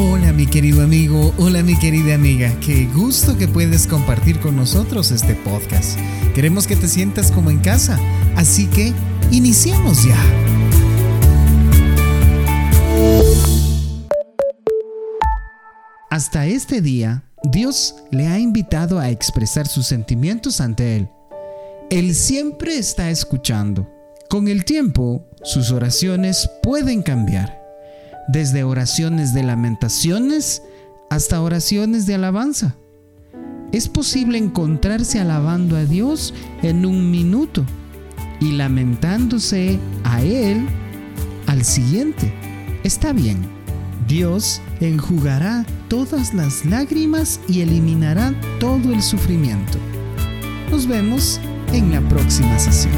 Hola mi querido amigo, hola mi querida amiga, qué gusto que puedes compartir con nosotros este podcast. Queremos que te sientas como en casa, así que iniciemos ya. Hasta este día, Dios le ha invitado a expresar sus sentimientos ante Él. Él siempre está escuchando. Con el tiempo, sus oraciones pueden cambiar, desde oraciones de lamentaciones hasta oraciones de alabanza. Es posible encontrarse alabando a Dios en un minuto y lamentándose a Él al siguiente. Está bien, Dios enjugará todas las lágrimas y eliminará todo el sufrimiento. Nos vemos en la próxima sesión.